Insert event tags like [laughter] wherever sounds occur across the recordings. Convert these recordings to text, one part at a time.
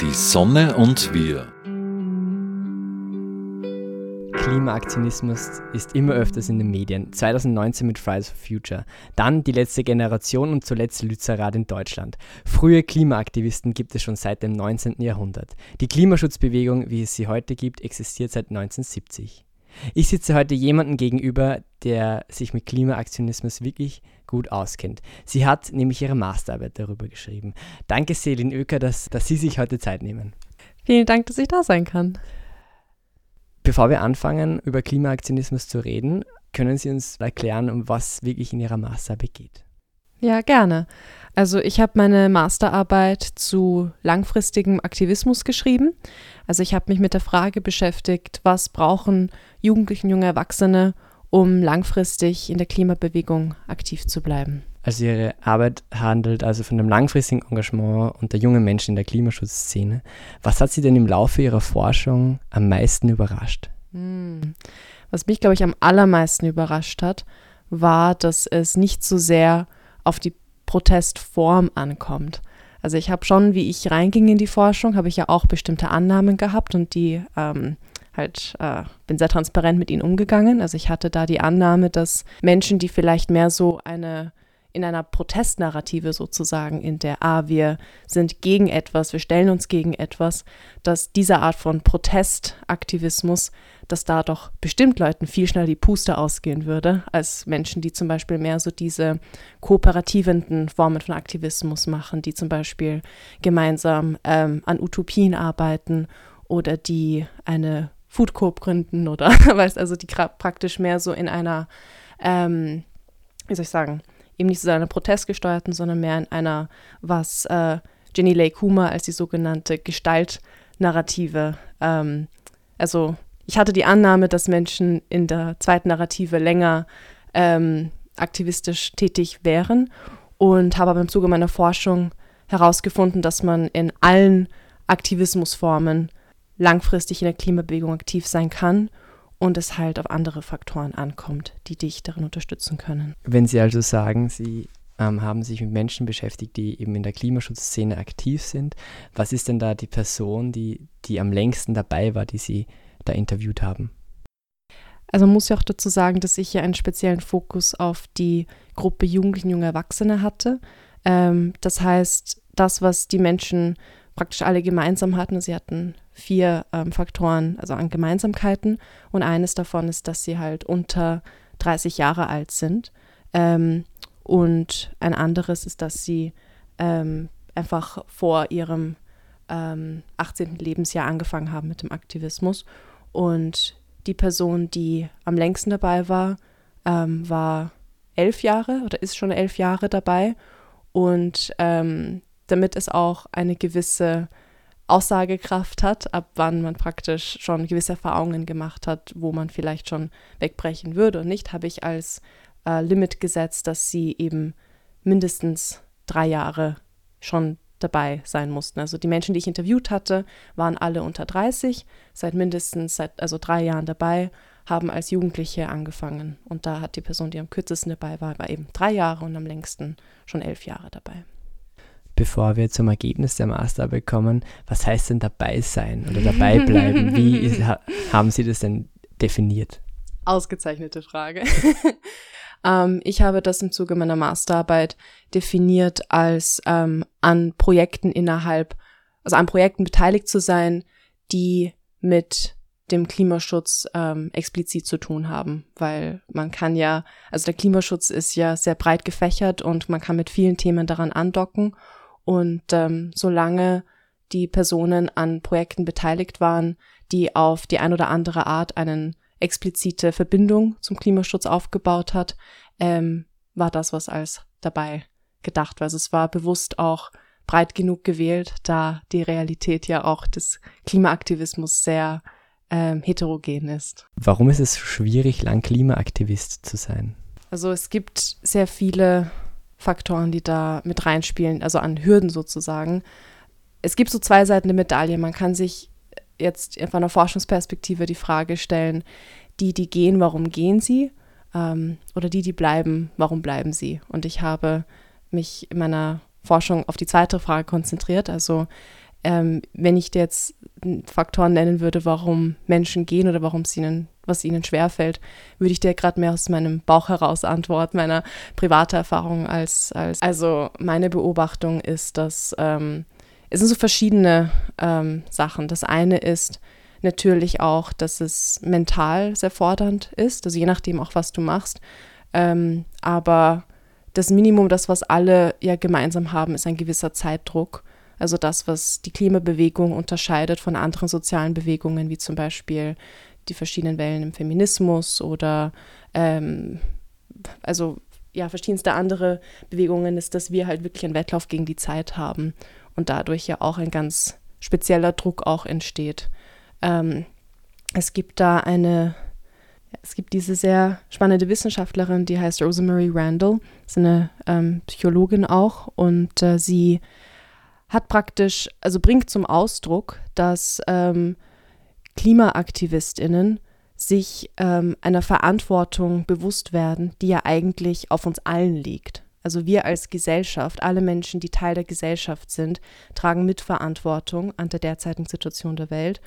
Die Sonne und wir. Klimaaktionismus ist immer öfters in den Medien. 2019 mit Fridays for Future. Dann die letzte Generation und zuletzt Lützerath in Deutschland. Frühe Klimaaktivisten gibt es schon seit dem 19. Jahrhundert. Die Klimaschutzbewegung, wie es sie heute gibt, existiert seit 1970. Ich sitze heute jemandem gegenüber, der sich mit Klimaaktionismus wirklich gut auskennt. Sie hat nämlich ihre Masterarbeit darüber geschrieben. Danke, Selin Oeker, dass, dass Sie sich heute Zeit nehmen. Vielen Dank, dass ich da sein kann. Bevor wir anfangen, über Klimaaktionismus zu reden, können Sie uns erklären, um was wirklich in Ihrer Masterarbeit geht? Ja, gerne. Also ich habe meine Masterarbeit zu langfristigem Aktivismus geschrieben. Also ich habe mich mit der Frage beschäftigt, was brauchen Jugendliche und junge Erwachsene, um langfristig in der Klimabewegung aktiv zu bleiben. Also Ihre Arbeit handelt also von dem langfristigen Engagement unter jungen Menschen in der Klimaschutzszene. Was hat Sie denn im Laufe Ihrer Forschung am meisten überrascht? Hm. Was mich, glaube ich, am allermeisten überrascht hat, war, dass es nicht so sehr auf die Protestform ankommt. Also ich habe schon, wie ich reinging in die Forschung, habe ich ja auch bestimmte Annahmen gehabt und die ähm, halt, äh, bin sehr transparent mit ihnen umgegangen. Also ich hatte da die Annahme, dass Menschen, die vielleicht mehr so eine in einer Protestnarrative sozusagen, in der, ah, wir sind gegen etwas, wir stellen uns gegen etwas, dass diese Art von Protestaktivismus, dass da doch bestimmt Leuten viel schneller die Puste ausgehen würde, als Menschen, die zum Beispiel mehr so diese kooperativenden Formen von Aktivismus machen, die zum Beispiel gemeinsam ähm, an Utopien arbeiten oder die eine Food Coop gründen oder [laughs] weißt also die praktisch mehr so in einer ähm, wie soll ich sagen, eben nicht so einer protestgesteuerten, sondern mehr in einer, was äh, Jenny Lake Hoomer als die sogenannte Gestaltnarrative, ähm, also ich hatte die Annahme, dass Menschen in der zweiten Narrative länger ähm, aktivistisch tätig wären und habe aber im Zuge meiner Forschung herausgefunden, dass man in allen Aktivismusformen langfristig in der Klimabewegung aktiv sein kann und es halt auf andere Faktoren ankommt, die dich darin unterstützen können. Wenn Sie also sagen, Sie ähm, haben sich mit Menschen beschäftigt, die eben in der Klimaschutzszene aktiv sind, was ist denn da die Person, die, die am längsten dabei war, die Sie da interviewt haben? Also man muss ja auch dazu sagen, dass ich ja einen speziellen Fokus auf die Gruppe Jugendlichen, junge Erwachsene hatte. Ähm, das heißt, das, was die Menschen praktisch alle gemeinsam hatten, sie hatten vier ähm, Faktoren, also an Gemeinsamkeiten. Und eines davon ist, dass sie halt unter 30 Jahre alt sind. Ähm, und ein anderes ist, dass sie ähm, einfach vor ihrem 18. Ähm, Lebensjahr angefangen haben mit dem Aktivismus. Und die Person, die am längsten dabei war, ähm, war elf Jahre oder ist schon elf Jahre dabei. Und ähm, damit es auch eine gewisse Aussagekraft hat, ab wann man praktisch schon gewisse Erfahrungen gemacht hat, wo man vielleicht schon wegbrechen würde und nicht, habe ich als äh, Limit gesetzt, dass sie eben mindestens drei Jahre schon dabei sein mussten. Also die Menschen, die ich interviewt hatte, waren alle unter 30, seit mindestens seit also drei Jahren dabei, haben als Jugendliche angefangen. Und da hat die Person, die am kürzesten dabei war, war eben drei Jahre und am längsten schon elf Jahre dabei bevor wir zum Ergebnis der Masterarbeit kommen, was heißt denn dabei sein oder dabei bleiben? Wie [laughs] ist, haben Sie das denn definiert? Ausgezeichnete Frage. [laughs] ähm, ich habe das im Zuge meiner Masterarbeit definiert als ähm, an Projekten innerhalb, also an Projekten beteiligt zu sein, die mit dem Klimaschutz ähm, explizit zu tun haben, weil man kann ja, also der Klimaschutz ist ja sehr breit gefächert und man kann mit vielen Themen daran andocken und ähm, solange die Personen an Projekten beteiligt waren, die auf die ein oder andere Art eine explizite Verbindung zum Klimaschutz aufgebaut hat, ähm, war das, was als dabei gedacht war. Also es war bewusst auch breit genug gewählt, da die Realität ja auch des Klimaaktivismus sehr ähm, heterogen ist. Warum ist es schwierig, lang Klimaaktivist zu sein? Also es gibt sehr viele Faktoren, die da mit reinspielen, also an Hürden sozusagen. Es gibt so zwei Seiten der Medaille. Man kann sich jetzt von einer Forschungsperspektive die Frage stellen, die, die gehen, warum gehen sie? Ähm, oder die, die bleiben, warum bleiben sie? Und ich habe mich in meiner Forschung auf die zweite Frage konzentriert. Also ähm, wenn ich dir jetzt Faktoren nennen würde, warum Menschen gehen oder warum es ihnen, was ihnen schwerfällt, würde ich dir gerade mehr aus meinem Bauch heraus antworten, meiner privaten Erfahrung als, als also meine Beobachtung ist, dass ähm, es sind so verschiedene ähm, Sachen. Das eine ist natürlich auch, dass es mental sehr fordernd ist, also je nachdem auch, was du machst. Ähm, aber das Minimum, das was alle ja gemeinsam haben, ist ein gewisser Zeitdruck. Also das, was die Klimabewegung unterscheidet von anderen sozialen Bewegungen, wie zum Beispiel die verschiedenen Wellen im Feminismus oder ähm, also ja, verschiedenste andere Bewegungen, ist, dass wir halt wirklich einen Wettlauf gegen die Zeit haben und dadurch ja auch ein ganz spezieller Druck auch entsteht. Ähm, es gibt da eine, es gibt diese sehr spannende Wissenschaftlerin, die heißt Rosemary Randall, ist eine ähm, Psychologin auch und äh, sie hat praktisch, also bringt zum Ausdruck, dass ähm, KlimaaktivistInnen sich ähm, einer Verantwortung bewusst werden, die ja eigentlich auf uns allen liegt. Also wir als Gesellschaft, alle Menschen, die Teil der Gesellschaft sind, tragen Mitverantwortung an der derzeitigen Situation der Welt.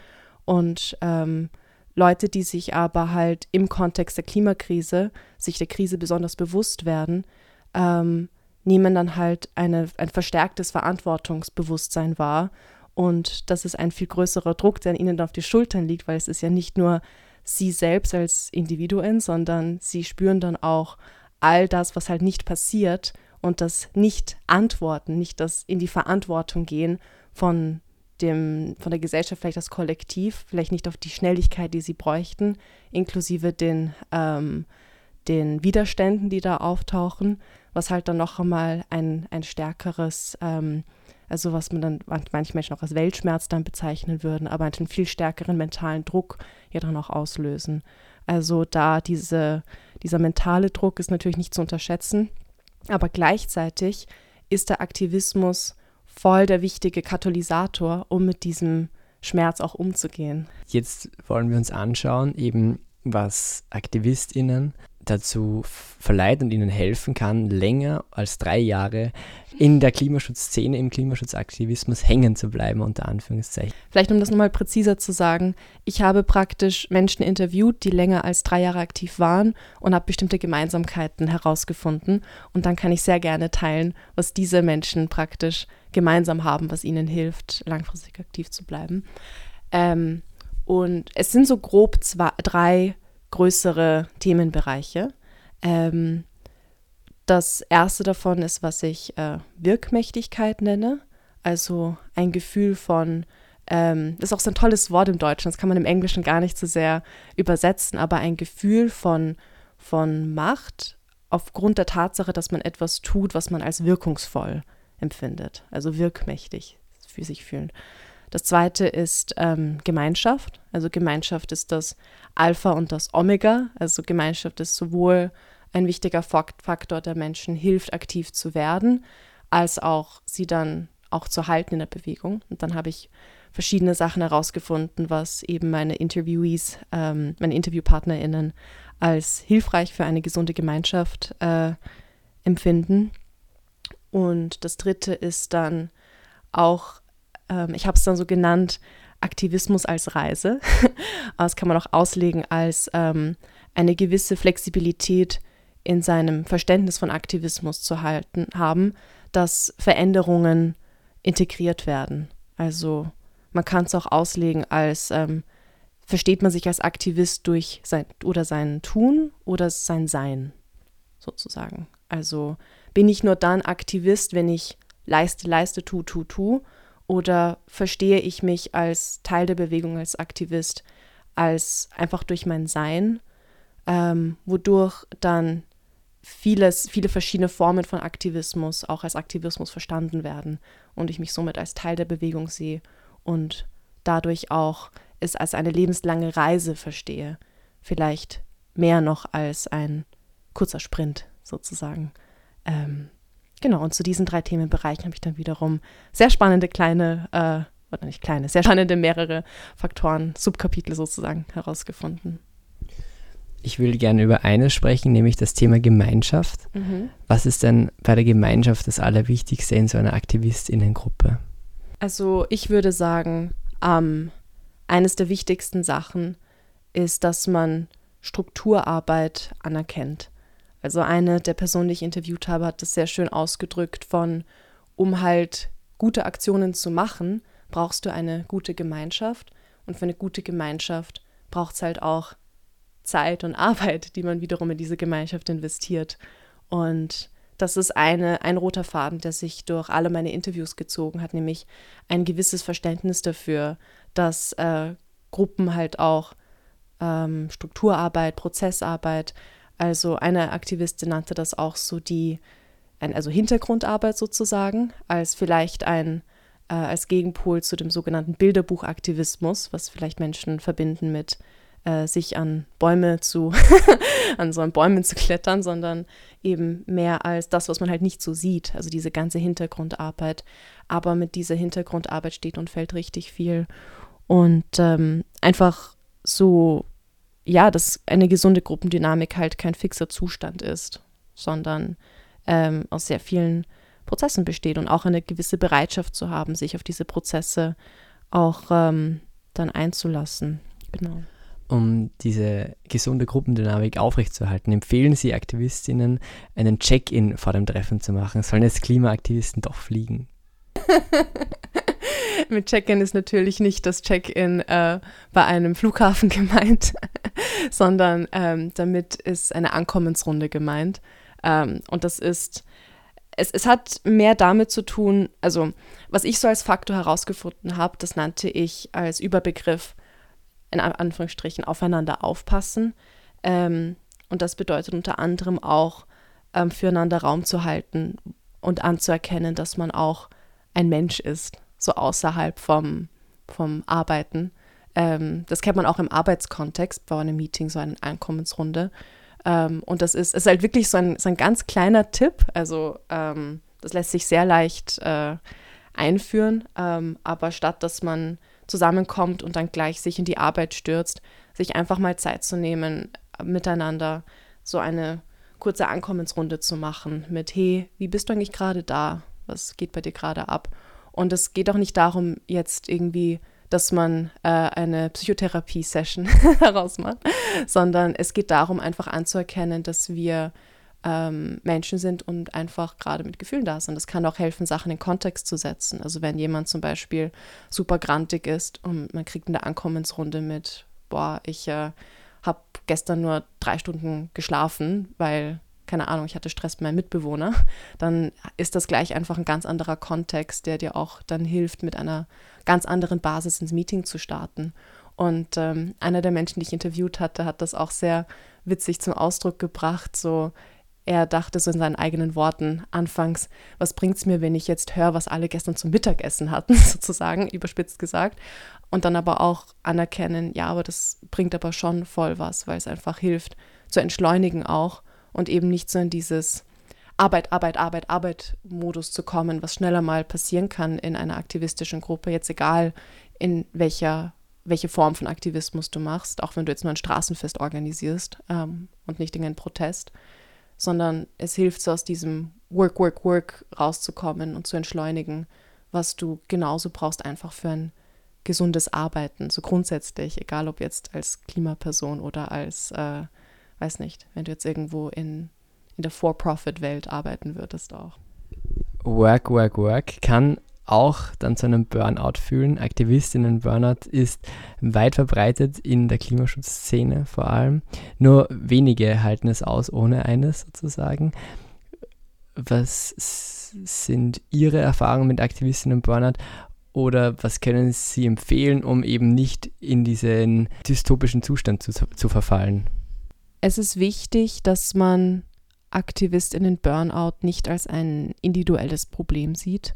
Und ähm, Leute, die sich aber halt im Kontext der Klimakrise, sich der Krise besonders bewusst werden, ähm, nehmen dann halt eine, ein verstärktes Verantwortungsbewusstsein wahr. Und das ist ein viel größerer Druck, der ihnen auf die Schultern liegt, weil es ist ja nicht nur sie selbst als Individuen, sondern sie spüren dann auch all das, was halt nicht passiert und das Nicht-Antworten, nicht das in die Verantwortung gehen von dem, von der Gesellschaft, vielleicht das Kollektiv, vielleicht nicht auf die Schnelligkeit, die sie bräuchten, inklusive den, ähm, den Widerständen, die da auftauchen, was halt dann noch einmal ein, ein stärkeres, ähm, also was man dann manche Menschen auch als Weltschmerz dann bezeichnen würden, aber einen viel stärkeren mentalen Druck ja dann auch auslösen. Also da diese, dieser mentale Druck ist natürlich nicht zu unterschätzen, aber gleichzeitig ist der Aktivismus voll der wichtige Katalysator, um mit diesem Schmerz auch umzugehen. Jetzt wollen wir uns anschauen, eben was AktivistInnen dazu verleiht und ihnen helfen kann, länger als drei Jahre in der Klimaschutzszene, im Klimaschutzaktivismus hängen zu bleiben, unter Anführungszeichen. Vielleicht um das nochmal präziser zu sagen, ich habe praktisch Menschen interviewt, die länger als drei Jahre aktiv waren und habe bestimmte Gemeinsamkeiten herausgefunden. Und dann kann ich sehr gerne teilen, was diese Menschen praktisch gemeinsam haben, was ihnen hilft, langfristig aktiv zu bleiben. Ähm, und es sind so grob zwei, drei größere Themenbereiche. Ähm, das erste davon ist, was ich äh, Wirkmächtigkeit nenne, also ein Gefühl von, ähm, das ist auch so ein tolles Wort im Deutschen, das kann man im Englischen gar nicht so sehr übersetzen, aber ein Gefühl von, von Macht aufgrund der Tatsache, dass man etwas tut, was man als wirkungsvoll empfindet, also wirkmächtig für sich fühlen. Das zweite ist ähm, Gemeinschaft. Also Gemeinschaft ist das Alpha und das Omega. Also Gemeinschaft ist sowohl ein wichtiger Faktor, der Menschen hilft, aktiv zu werden, als auch sie dann auch zu halten in der Bewegung. Und dann habe ich verschiedene Sachen herausgefunden, was eben meine Interviewees, ähm, meine InterviewpartnerInnen als hilfreich für eine gesunde Gemeinschaft äh, empfinden. Und das dritte ist dann auch ähm, ich habe es dann so genannt, Aktivismus als Reise. [laughs] das kann man auch auslegen als ähm, eine gewisse Flexibilität in seinem Verständnis von Aktivismus zu halten haben, dass Veränderungen integriert werden. Also man kann es auch auslegen als ähm, versteht man sich als Aktivist durch sein oder sein Tun oder sein Sein sozusagen. Also bin ich nur dann Aktivist, wenn ich leiste, leiste, tu, tu, tu oder verstehe ich mich als Teil der Bewegung, als Aktivist, als einfach durch mein Sein, ähm, wodurch dann vieles, viele verschiedene Formen von Aktivismus auch als Aktivismus verstanden werden und ich mich somit als Teil der Bewegung sehe und dadurch auch es als eine lebenslange Reise verstehe. Vielleicht mehr noch als ein kurzer Sprint sozusagen. Ähm, Genau, und zu diesen drei Themenbereichen habe ich dann wiederum sehr spannende kleine, äh, oder nicht kleine, sehr spannende mehrere Faktoren, Subkapitel sozusagen herausgefunden. Ich will gerne über eines sprechen, nämlich das Thema Gemeinschaft. Mhm. Was ist denn bei der Gemeinschaft das Allerwichtigste in so einer Aktivistinnengruppe? Also ich würde sagen, ähm, eines der wichtigsten Sachen ist, dass man Strukturarbeit anerkennt. Also eine der Personen, die ich interviewt habe, hat das sehr schön ausgedrückt von, um halt gute Aktionen zu machen, brauchst du eine gute Gemeinschaft. Und für eine gute Gemeinschaft braucht es halt auch Zeit und Arbeit, die man wiederum in diese Gemeinschaft investiert. Und das ist eine, ein roter Faden, der sich durch alle meine Interviews gezogen hat, nämlich ein gewisses Verständnis dafür, dass äh, Gruppen halt auch ähm, Strukturarbeit, Prozessarbeit, also eine Aktivistin nannte das auch so die, ein, also Hintergrundarbeit sozusagen, als vielleicht ein, äh, als Gegenpol zu dem sogenannten Bilderbuchaktivismus, was vielleicht Menschen verbinden mit äh, sich an Bäume zu, [laughs] an so Bäumen zu klettern, sondern eben mehr als das, was man halt nicht so sieht, also diese ganze Hintergrundarbeit. Aber mit dieser Hintergrundarbeit steht und fällt richtig viel. Und ähm, einfach so, ja, dass eine gesunde Gruppendynamik halt kein fixer Zustand ist, sondern ähm, aus sehr vielen Prozessen besteht und auch eine gewisse Bereitschaft zu haben, sich auf diese Prozesse auch ähm, dann einzulassen. Genau. Um diese gesunde Gruppendynamik aufrechtzuerhalten, empfehlen Sie Aktivistinnen, einen Check-in vor dem Treffen zu machen. Sollen jetzt Klimaaktivisten doch fliegen? [laughs] [laughs] Mit Check-in ist natürlich nicht das Check-in äh, bei einem Flughafen [laughs] gemeint, sondern ähm, damit ist eine Ankommensrunde gemeint. Ähm, und das ist, es, es hat mehr damit zu tun, also was ich so als Faktor herausgefunden habe, das nannte ich als Überbegriff in Anführungsstrichen aufeinander aufpassen. Ähm, und das bedeutet unter anderem auch, ähm, füreinander Raum zu halten und anzuerkennen, dass man auch ein Mensch ist, so außerhalb vom, vom Arbeiten. Ähm, das kennt man auch im Arbeitskontext, bei einem Meeting, so eine Einkommensrunde. Ähm, und das ist, ist halt wirklich so ein, so ein ganz kleiner Tipp. Also ähm, das lässt sich sehr leicht äh, einführen. Ähm, aber statt dass man zusammenkommt und dann gleich sich in die Arbeit stürzt, sich einfach mal Zeit zu nehmen, miteinander so eine kurze Ankommensrunde zu machen mit, hey, wie bist du eigentlich gerade da? Was geht bei dir gerade ab? Und es geht auch nicht darum, jetzt irgendwie, dass man äh, eine Psychotherapie-Session [laughs] daraus macht, sondern es geht darum, einfach anzuerkennen, dass wir ähm, Menschen sind und einfach gerade mit Gefühlen da sind. Das kann auch helfen, Sachen in Kontext zu setzen. Also wenn jemand zum Beispiel super grantig ist und man kriegt in der Ankommensrunde mit, boah, ich äh, habe gestern nur drei Stunden geschlafen, weil, keine Ahnung, ich hatte Stress mit meinem Mitbewohner, dann ist das gleich einfach ein ganz anderer Kontext, der dir auch dann hilft, mit einer ganz anderen Basis ins Meeting zu starten. Und ähm, einer der Menschen, die ich interviewt hatte, hat das auch sehr witzig zum Ausdruck gebracht. So, er dachte so in seinen eigenen Worten anfangs, was bringt es mir, wenn ich jetzt höre, was alle gestern zum Mittagessen hatten, [laughs] sozusagen, überspitzt gesagt. Und dann aber auch anerkennen, ja, aber das bringt aber schon voll was, weil es einfach hilft, zu entschleunigen auch und eben nicht so in dieses Arbeit, Arbeit, Arbeit, Arbeit-Modus zu kommen, was schneller mal passieren kann in einer aktivistischen Gruppe, jetzt egal in welcher welche Form von Aktivismus du machst, auch wenn du jetzt nur ein Straßenfest organisierst ähm, und nicht irgendeinen Protest sondern es hilft so aus diesem Work, Work, Work rauszukommen und zu entschleunigen, was du genauso brauchst, einfach für ein gesundes Arbeiten, so grundsätzlich, egal ob jetzt als Klimaperson oder als, äh, weiß nicht, wenn du jetzt irgendwo in, in der For-Profit-Welt arbeiten würdest auch. Work, Work, Work kann auch dann zu einem Burnout fühlen. Aktivistinnen-Burnout ist weit verbreitet in der Klimaschutzszene vor allem. Nur wenige halten es aus ohne eines sozusagen. Was sind Ihre Erfahrungen mit Aktivistinnen-Burnout oder was können Sie empfehlen, um eben nicht in diesen dystopischen Zustand zu, zu verfallen? Es ist wichtig, dass man Aktivistinnen-Burnout nicht als ein individuelles Problem sieht,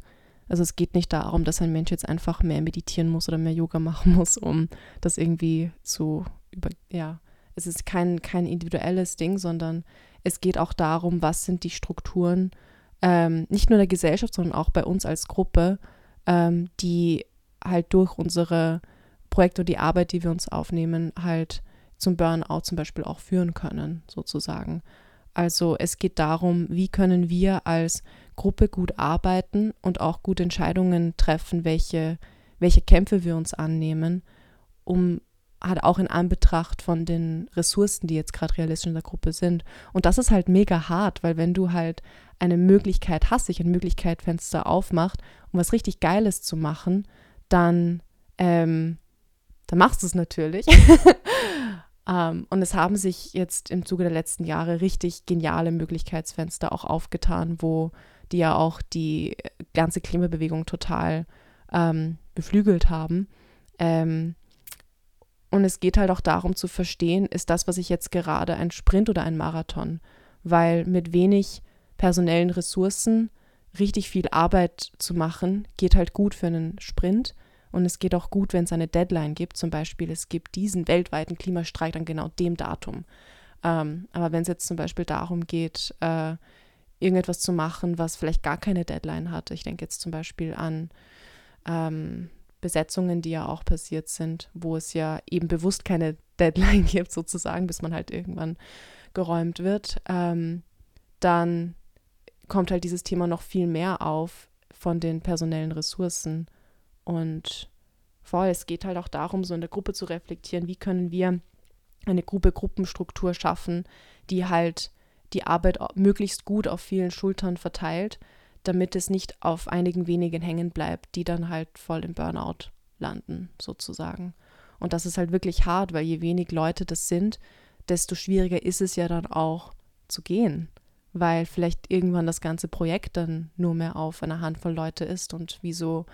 also es geht nicht darum, dass ein Mensch jetzt einfach mehr meditieren muss oder mehr Yoga machen [laughs] muss, um das irgendwie zu über, ja, es ist kein, kein individuelles Ding, sondern es geht auch darum, was sind die Strukturen, ähm, nicht nur der Gesellschaft, sondern auch bei uns als Gruppe, ähm, die halt durch unsere Projekte und die Arbeit, die wir uns aufnehmen, halt zum Burnout zum Beispiel auch führen können, sozusagen. Also es geht darum, wie können wir als Gruppe gut arbeiten und auch gut Entscheidungen treffen, welche, welche Kämpfe wir uns annehmen, um halt auch in Anbetracht von den Ressourcen, die jetzt gerade realistisch in der Gruppe sind. Und das ist halt mega hart, weil wenn du halt eine Möglichkeit hast, sich ein Möglichkeitsfenster aufmacht, um was richtig Geiles zu machen, dann, ähm, dann machst du es natürlich. [laughs] ähm, und es haben sich jetzt im Zuge der letzten Jahre richtig geniale Möglichkeitsfenster auch aufgetan, wo die ja auch die ganze Klimabewegung total ähm, beflügelt haben. Ähm, und es geht halt auch darum zu verstehen, ist das, was ich jetzt gerade, ein Sprint oder ein Marathon? Weil mit wenig personellen Ressourcen richtig viel Arbeit zu machen, geht halt gut für einen Sprint. Und es geht auch gut, wenn es eine Deadline gibt. Zum Beispiel, es gibt diesen weltweiten Klimastreik an genau dem Datum. Ähm, aber wenn es jetzt zum Beispiel darum geht, äh, irgendetwas zu machen, was vielleicht gar keine Deadline hat, ich denke jetzt zum Beispiel an ähm, Besetzungen, die ja auch passiert sind, wo es ja eben bewusst keine [laughs] Deadline gibt, sozusagen, bis man halt irgendwann geräumt wird, ähm, dann kommt halt dieses Thema noch viel mehr auf von den personellen Ressourcen. Und voll, es geht halt auch darum, so in der Gruppe zu reflektieren, wie können wir eine Gruppe-Gruppenstruktur schaffen, die halt die Arbeit möglichst gut auf vielen Schultern verteilt damit es nicht auf einigen wenigen hängen bleibt, die dann halt voll im Burnout landen, sozusagen. Und das ist halt wirklich hart, weil je wenig Leute das sind, desto schwieriger ist es ja dann auch zu gehen, weil vielleicht irgendwann das ganze Projekt dann nur mehr auf einer Handvoll Leute ist und wie so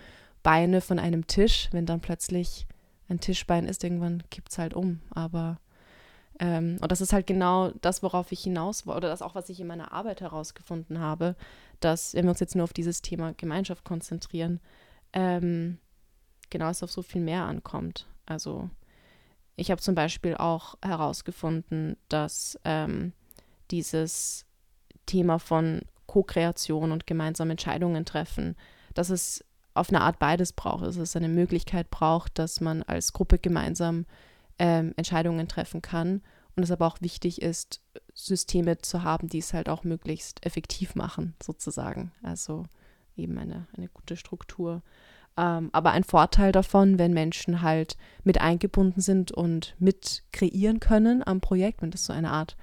Beine von einem Tisch, wenn dann plötzlich ein Tischbein ist, irgendwann kippt es halt um. Aber ähm, und das ist halt genau das, worauf ich hinaus war, oder das auch, was ich in meiner Arbeit herausgefunden habe, dass, wenn wir uns jetzt nur auf dieses Thema Gemeinschaft konzentrieren, ähm, genau es auf so viel mehr ankommt. Also ich habe zum Beispiel auch herausgefunden, dass ähm, dieses Thema von Co-Kreation und gemeinsam Entscheidungen treffen, dass es auf eine Art beides braucht. Dass es eine Möglichkeit braucht, dass man als Gruppe gemeinsam ähm, Entscheidungen treffen kann und es aber auch wichtig ist, Systeme zu haben, die es halt auch möglichst effektiv machen, sozusagen. Also eben eine, eine gute Struktur. Ähm, aber ein Vorteil davon, wenn Menschen halt mit eingebunden sind und mit kreieren können am Projekt, wenn das so eine Art,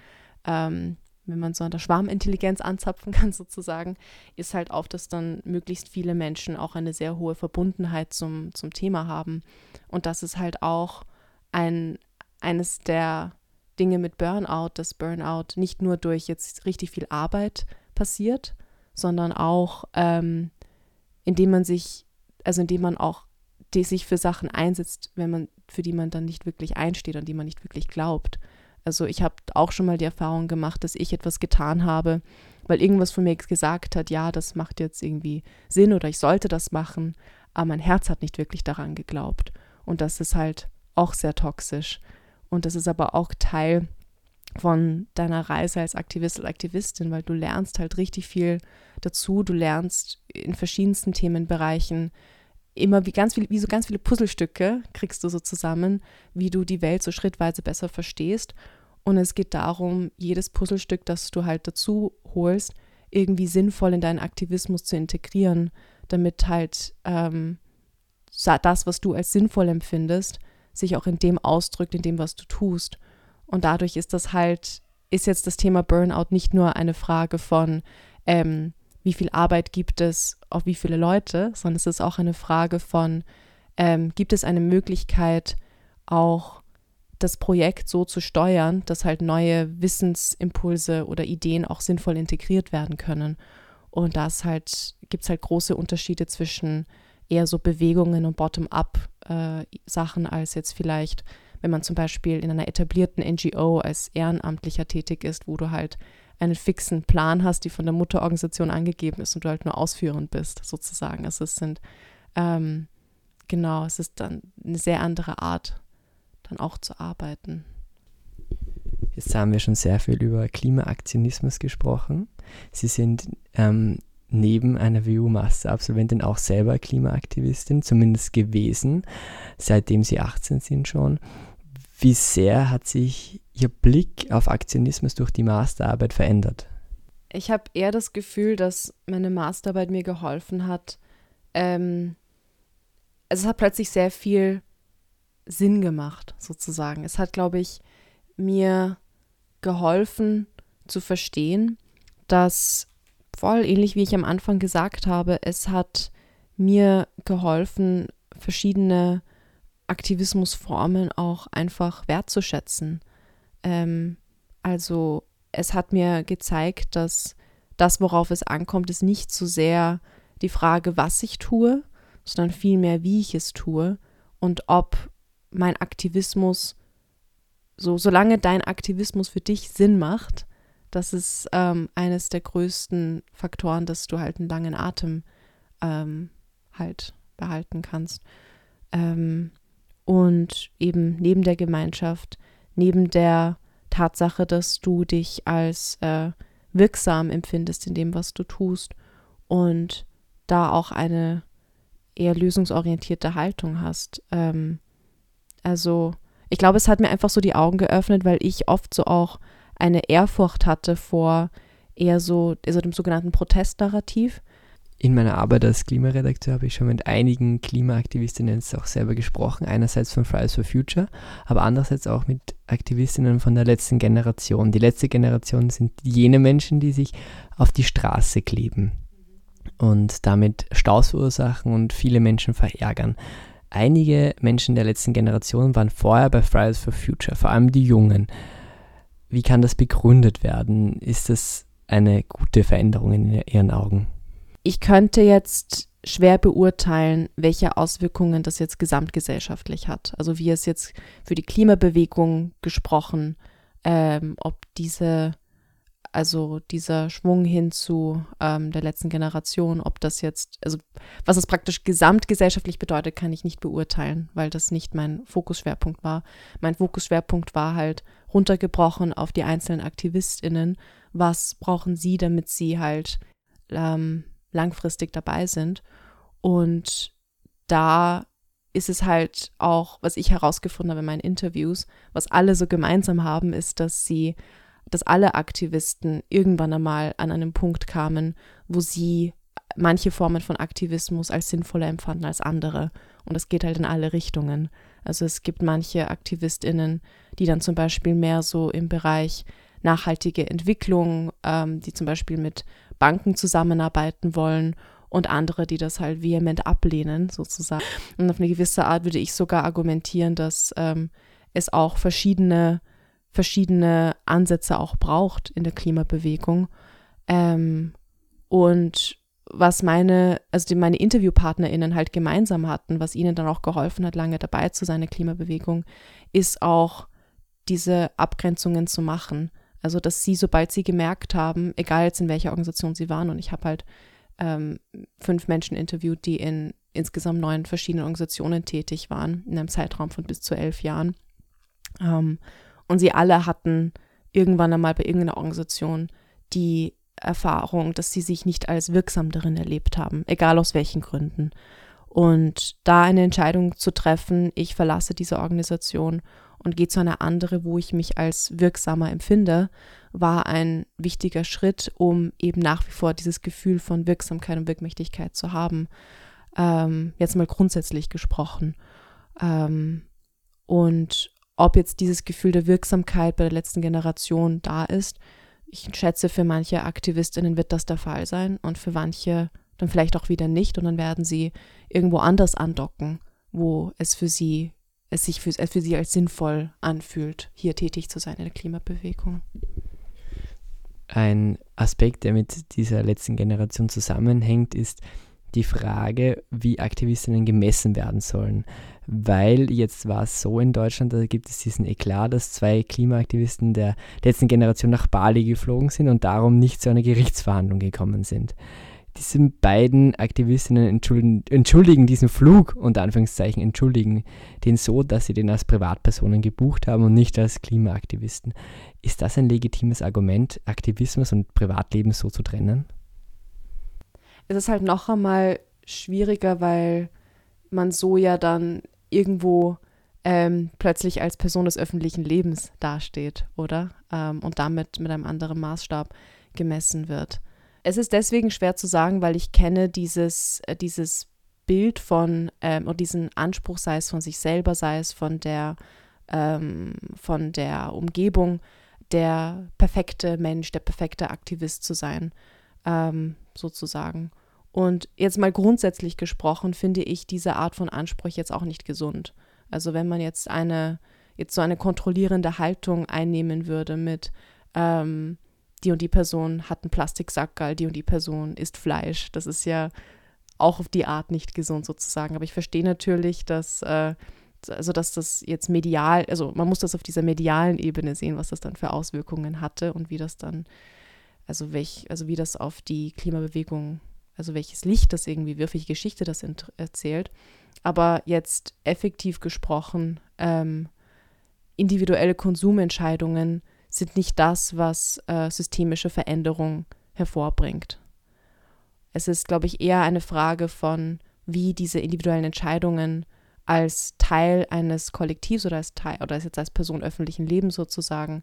ähm, wenn man so an der Schwarmintelligenz anzapfen kann, [laughs] sozusagen, ist halt auch, dass dann möglichst viele Menschen auch eine sehr hohe Verbundenheit zum, zum Thema haben. Und das ist halt auch ein, eines der Dinge mit Burnout, dass Burnout nicht nur durch jetzt richtig viel Arbeit passiert, sondern auch ähm, indem man sich, also indem man auch die sich für Sachen einsetzt, wenn man, für die man dann nicht wirklich einsteht, an die man nicht wirklich glaubt. Also ich habe auch schon mal die Erfahrung gemacht, dass ich etwas getan habe, weil irgendwas von mir gesagt hat, ja, das macht jetzt irgendwie Sinn oder ich sollte das machen, aber mein Herz hat nicht wirklich daran geglaubt. Und das ist halt auch sehr toxisch. Und das ist aber auch Teil von deiner Reise als Aktivist oder Aktivistin, weil du lernst halt richtig viel dazu. Du lernst in verschiedensten Themenbereichen immer wie ganz viele, wie so ganz viele Puzzlestücke kriegst du so zusammen, wie du die Welt so schrittweise besser verstehst. Und es geht darum, jedes Puzzlestück, das du halt dazu holst, irgendwie sinnvoll in deinen Aktivismus zu integrieren, damit halt ähm, das, was du als sinnvoll empfindest, sich auch in dem ausdrückt, in dem, was du tust. Und dadurch ist das halt, ist jetzt das Thema Burnout nicht nur eine Frage von, ähm, wie viel Arbeit gibt es auf wie viele Leute, sondern es ist auch eine Frage von, ähm, gibt es eine Möglichkeit, auch das Projekt so zu steuern, dass halt neue Wissensimpulse oder Ideen auch sinnvoll integriert werden können. Und das halt, gibt es halt große Unterschiede zwischen eher so Bewegungen und Bottom-up-Sachen äh, als jetzt vielleicht, wenn man zum Beispiel in einer etablierten NGO als Ehrenamtlicher tätig ist, wo du halt einen fixen Plan hast, die von der Mutterorganisation angegeben ist und du halt nur ausführend bist, sozusagen. Also es sind, ähm, genau, es ist dann eine sehr andere Art, dann auch zu arbeiten. Jetzt haben wir schon sehr viel über Klimaaktionismus gesprochen. Sie sind ähm, neben einer WU-Master-Absolventin auch selber Klimaaktivistin, zumindest gewesen, seitdem sie 18 sind schon. Wie sehr hat sich Ihr Blick auf Aktionismus durch die Masterarbeit verändert? Ich habe eher das Gefühl, dass meine Masterarbeit mir geholfen hat. Ähm, also es hat plötzlich sehr viel Sinn gemacht, sozusagen. Es hat, glaube ich, mir geholfen zu verstehen, dass voll ähnlich wie ich am Anfang gesagt habe, es hat mir geholfen, verschiedene Aktivismusformen auch einfach wertzuschätzen. Ähm, also es hat mir gezeigt, dass das, worauf es ankommt, ist nicht so sehr die Frage, was ich tue, sondern vielmehr, wie ich es tue und ob mein Aktivismus, so solange dein Aktivismus für dich Sinn macht, das ist ähm, eines der größten Faktoren, dass du halt einen langen Atem ähm, halt behalten kannst. Ähm, und eben neben der Gemeinschaft, neben der Tatsache, dass du dich als äh, wirksam empfindest in dem, was du tust und da auch eine eher lösungsorientierte Haltung hast. Ähm, also ich glaube, es hat mir einfach so die Augen geöffnet, weil ich oft so auch eine Ehrfurcht hatte vor eher so also dem sogenannten Protestnarrativ in meiner Arbeit als Klimaredakteur habe ich schon mit einigen Klimaaktivistinnen auch selber gesprochen. Einerseits von Fridays for Future, aber andererseits auch mit Aktivistinnen von der letzten Generation. Die letzte Generation sind jene Menschen, die sich auf die Straße kleben und damit Staus verursachen und viele Menschen verärgern. Einige Menschen der letzten Generation waren vorher bei Fridays for Future, vor allem die Jungen. Wie kann das begründet werden? Ist das eine gute Veränderung in Ihren Augen? Ich könnte jetzt schwer beurteilen, welche Auswirkungen das jetzt gesamtgesellschaftlich hat. Also wie es jetzt für die Klimabewegung gesprochen, ähm, ob diese, also dieser Schwung hin zu ähm, der letzten Generation, ob das jetzt, also was es praktisch gesamtgesellschaftlich bedeutet, kann ich nicht beurteilen, weil das nicht mein Fokusschwerpunkt war. Mein Fokusschwerpunkt war halt runtergebrochen auf die einzelnen AktivistInnen. Was brauchen sie, damit sie halt ähm, langfristig dabei sind. Und da ist es halt auch, was ich herausgefunden habe in meinen Interviews, was alle so gemeinsam haben, ist, dass sie, dass alle Aktivisten irgendwann einmal an einem Punkt kamen, wo sie manche Formen von Aktivismus als sinnvoller empfanden als andere. Und es geht halt in alle Richtungen. Also es gibt manche AktivistInnen, die dann zum Beispiel mehr so im Bereich nachhaltige Entwicklung, ähm, die zum Beispiel mit Banken zusammenarbeiten wollen und andere, die das halt vehement ablehnen, sozusagen. Und auf eine gewisse Art würde ich sogar argumentieren, dass ähm, es auch verschiedene, verschiedene Ansätze auch braucht in der Klimabewegung. Ähm, und was meine, also die meine InterviewpartnerInnen halt gemeinsam hatten, was ihnen dann auch geholfen hat, lange dabei zu sein, eine Klimabewegung, ist auch diese Abgrenzungen zu machen. Also, dass sie, sobald sie gemerkt haben, egal jetzt in welcher Organisation sie waren, und ich habe halt ähm, fünf Menschen interviewt, die in insgesamt neun verschiedenen Organisationen tätig waren, in einem Zeitraum von bis zu elf Jahren. Ähm, und sie alle hatten irgendwann einmal bei irgendeiner Organisation die Erfahrung, dass sie sich nicht als wirksam darin erlebt haben, egal aus welchen Gründen. Und da eine Entscheidung zu treffen, ich verlasse diese Organisation und gehe zu einer anderen, wo ich mich als wirksamer empfinde, war ein wichtiger Schritt, um eben nach wie vor dieses Gefühl von Wirksamkeit und Wirkmächtigkeit zu haben. Ähm, jetzt mal grundsätzlich gesprochen. Ähm, und ob jetzt dieses Gefühl der Wirksamkeit bei der letzten Generation da ist, ich schätze, für manche Aktivistinnen wird das der Fall sein und für manche dann vielleicht auch wieder nicht und dann werden sie irgendwo anders andocken, wo es für sie es sich für, für sie als sinnvoll anfühlt, hier tätig zu sein in der Klimabewegung. Ein Aspekt, der mit dieser letzten Generation zusammenhängt, ist die Frage, wie Aktivistinnen gemessen werden sollen. Weil jetzt war es so in Deutschland, da gibt es diesen Eklat, dass zwei Klimaaktivisten der letzten Generation nach Bali geflogen sind und darum nicht zu einer Gerichtsverhandlung gekommen sind diese beiden Aktivistinnen entschuldigen, entschuldigen, diesen Flug, unter Anführungszeichen, entschuldigen den so, dass sie den als Privatpersonen gebucht haben und nicht als Klimaaktivisten. Ist das ein legitimes Argument, Aktivismus und Privatleben so zu trennen? Es ist halt noch einmal schwieriger, weil man so ja dann irgendwo ähm, plötzlich als Person des öffentlichen Lebens dasteht, oder? Ähm, und damit mit einem anderen Maßstab gemessen wird. Es ist deswegen schwer zu sagen, weil ich kenne dieses, äh, dieses Bild von, ähm, oder diesen Anspruch, sei es von sich selber, sei es von der, ähm, von der Umgebung, der perfekte Mensch, der perfekte Aktivist zu sein, ähm, sozusagen. Und jetzt mal grundsätzlich gesprochen, finde ich diese Art von Anspruch jetzt auch nicht gesund. Also wenn man jetzt eine, jetzt so eine kontrollierende Haltung einnehmen würde mit, ähm, die und die Person hat einen Plastiksackerl, die und die Person isst Fleisch. Das ist ja auch auf die Art nicht gesund sozusagen. Aber ich verstehe natürlich, dass, äh, also dass das jetzt medial, also man muss das auf dieser medialen Ebene sehen, was das dann für Auswirkungen hatte und wie das dann, also welch, also wie das auf die Klimabewegung, also welches Licht das irgendwie wirft, welche Geschichte das erzählt. Aber jetzt effektiv gesprochen, ähm, individuelle Konsumentscheidungen sind nicht das, was äh, systemische Veränderung hervorbringt. Es ist, glaube ich, eher eine Frage von, wie diese individuellen Entscheidungen als Teil eines Kollektivs oder als Teil oder jetzt als Person öffentlichen Lebens sozusagen,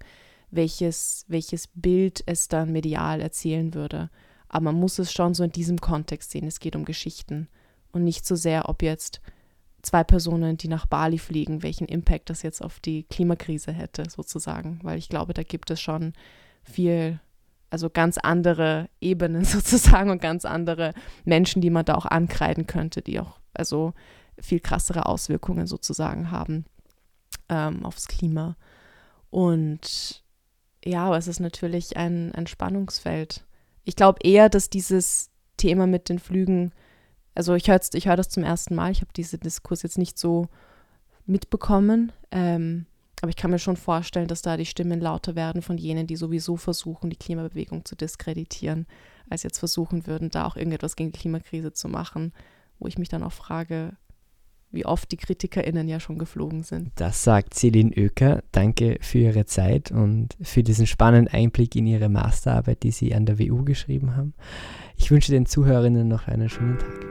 welches, welches Bild es dann medial erzählen würde. Aber man muss es schon so in diesem Kontext sehen. Es geht um Geschichten und nicht so sehr, ob jetzt zwei Personen, die nach Bali fliegen, welchen Impact das jetzt auf die Klimakrise hätte, sozusagen. Weil ich glaube, da gibt es schon viel, also ganz andere Ebenen [laughs] sozusagen und ganz andere Menschen, die man da auch ankreiden könnte, die auch also viel krassere Auswirkungen sozusagen haben ähm, aufs Klima. Und ja, es ist natürlich ein, ein Spannungsfeld. Ich glaube eher, dass dieses Thema mit den Flügen also ich höre ich hör das zum ersten Mal. Ich habe diesen Diskurs jetzt nicht so mitbekommen. Ähm, aber ich kann mir schon vorstellen, dass da die Stimmen lauter werden von jenen, die sowieso versuchen, die Klimabewegung zu diskreditieren, als jetzt versuchen würden, da auch irgendetwas gegen die Klimakrise zu machen, wo ich mich dann auch frage, wie oft die KritikerInnen ja schon geflogen sind. Das sagt Celine Oeker. Danke für Ihre Zeit und für diesen spannenden Einblick in Ihre Masterarbeit, die Sie an der WU geschrieben haben. Ich wünsche den Zuhörerinnen noch einen schönen Tag.